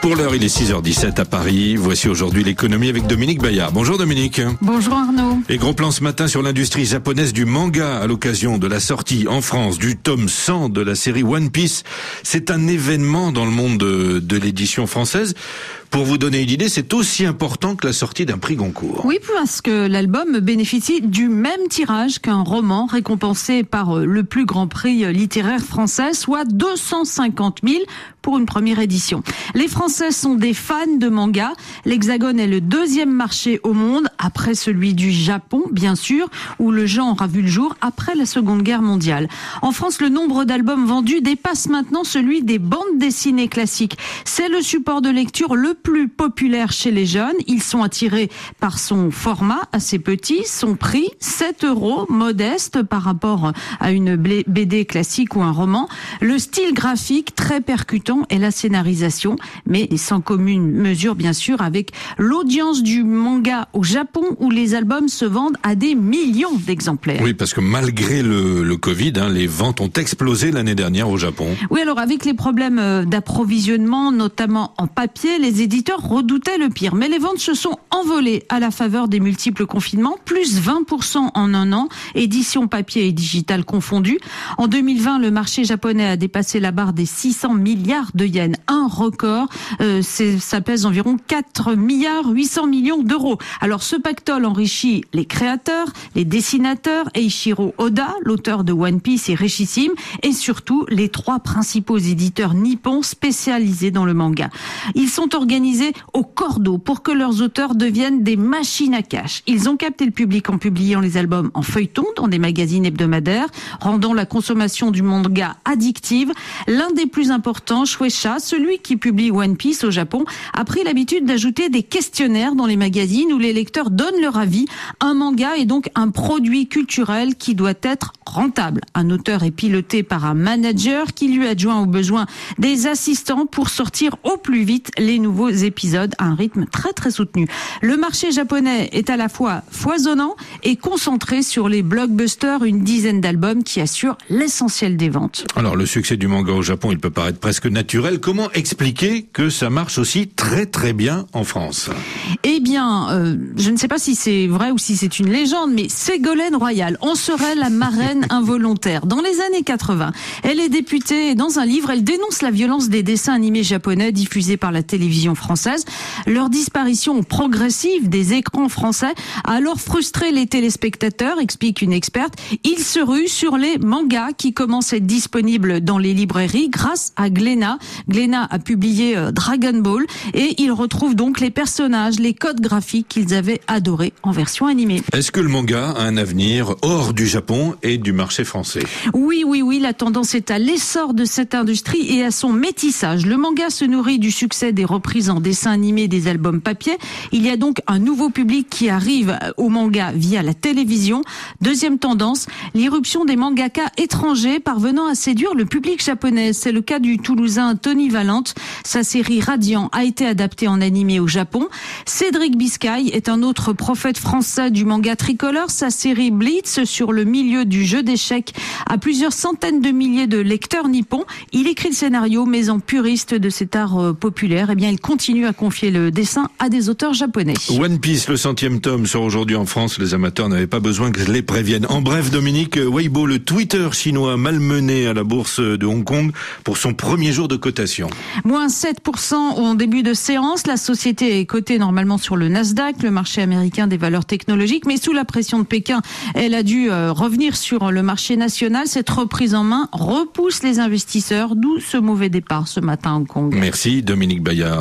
Pour l'heure, il est 6h17 à Paris. Voici aujourd'hui l'économie avec Dominique Bayard. Bonjour Dominique. Bonjour Arnaud. Et gros plan ce matin sur l'industrie japonaise du manga à l'occasion de la sortie en France du tome 100 de la série One Piece. C'est un événement dans le monde de, de l'édition française. Pour vous donner une idée, c'est aussi important que la sortie d'un prix Goncourt. Oui, parce que l'album bénéficie du même tirage qu'un roman récompensé par euh, le plus grand prix littéraire français, soit 250 000 pour une première édition. Les Français sont des fans de manga. L'Hexagone est le deuxième marché au monde, après celui du Japon, bien sûr, où le genre a vu le jour après la Seconde Guerre mondiale. En France, le nombre d'albums vendus dépasse maintenant celui des bandes dessinées classiques. C'est le support de lecture le plus populaire chez les jeunes. Ils sont attirés par son format assez petit, son prix 7 euros, modeste par rapport à une BD classique ou un roman. Le style graphique très percutant et la scénarisation, mais sans commune mesure bien sûr avec l'audience du manga au Japon où les albums se vendent à des millions d'exemplaires. Oui, parce que malgré le, le Covid, hein, les ventes ont explosé l'année dernière au Japon. Oui, alors avec les problèmes euh, d'approvisionnement, notamment en papier, les éditeurs redoutaient le pire. Mais les ventes se sont envolées à la faveur des multiples confinements, plus 20% en un an, édition papier et digital confondues. En 2020, le marché japonais a dépassé la barre des 600 milliards de yens, un record. Euh, ça pèse environ 4 milliards 800 millions d'euros. Alors ce pactole enrichit les créateurs, les dessinateurs, Eiichiro Oda, l'auteur de One Piece et Richissime, et surtout les trois principaux éditeurs nippons spécialisés dans le manga. Ils sont organisés au cordeau pour que leurs auteurs deviennent des machines à cash. Ils ont capté le public en publiant les albums en feuilleton dans des magazines hebdomadaires, rendant la consommation du manga addictive. L'un des plus importants, Shueisha, celui qui publie One Piece au Japon, a pris l'habitude d'ajouter des questionnaires dans les magazines où les lecteurs donnent leur avis. Un manga est donc un produit culturel qui doit être rentable. Un auteur est piloté par un manager qui lui adjoint au besoin des assistants pour sortir au plus vite les nouveaux épisodes à un rythme très très soutenu. Le marché japonais est à la fois foisonnant et concentré sur les blockbusters, une dizaine d'albums qui assurent l'essentiel des ventes. Alors le succès du manga au Japon, il peut paraître presque naturel. Comment expliquer que ça marche aussi très très bien en France? Eh bien, euh, je ne sais pas si c'est vrai ou si c'est une légende, mais Ségolène Royal en serait la marraine involontaire. Dans les années 80, elle est députée et dans un livre, elle dénonce la violence des dessins animés japonais diffusés par la télévision française. Leur disparition progressive des écrans français a alors frustré les téléspectateurs, explique une experte. Ils se ruent sur les mangas qui commencent à être disponibles dans les librairies grâce à Glénat. Glénat a publié euh, Dragon Ball et ils retrouvent donc les personnages, les codes graphiques qu'ils avaient adorés en version animée. Est-ce que le manga a un avenir hors du Japon et du marché français? Oui, oui, oui, la tendance est à l'essor de cette industrie et à son métissage. Le manga se nourrit du succès des reprises en dessin animé des albums papier. Il y a donc un nouveau public qui arrive au manga via la télévision. Deuxième tendance, l'irruption des mangaka étrangers parvenant à séduire le public japonais. C'est le cas du Toulousain Tony Valente. Sa série Radiant a été adaptée en animé au Japon. Cédric Biscay est un autre prophète français du manga tricolore. Sa série Blitz sur le milieu du jeu d'échecs a plusieurs centaines de milliers de lecteurs nippons. Il écrit le scénario, mais en puriste de cet art euh, populaire, eh bien, il continue à confier le dessin à des auteurs japonais. One Piece, le centième tome, sort aujourd'hui en France. Les amateurs n'avaient pas besoin que je les prévienne. En bref, Dominique, Weibo, le Twitter chinois malmené à la bourse de Hong Kong pour son premier jour de cotation. Moins 7% en début de séance. La société est cotée normalement sur le Nasdaq, le marché américain des valeurs technologiques, mais sous la pression de Pékin, elle a dû euh, revenir sur le marché national. Cette reprise en main repousse les investisseurs, d'où ce mauvais départ ce matin à Hong Kong. Merci Dominique Bayard.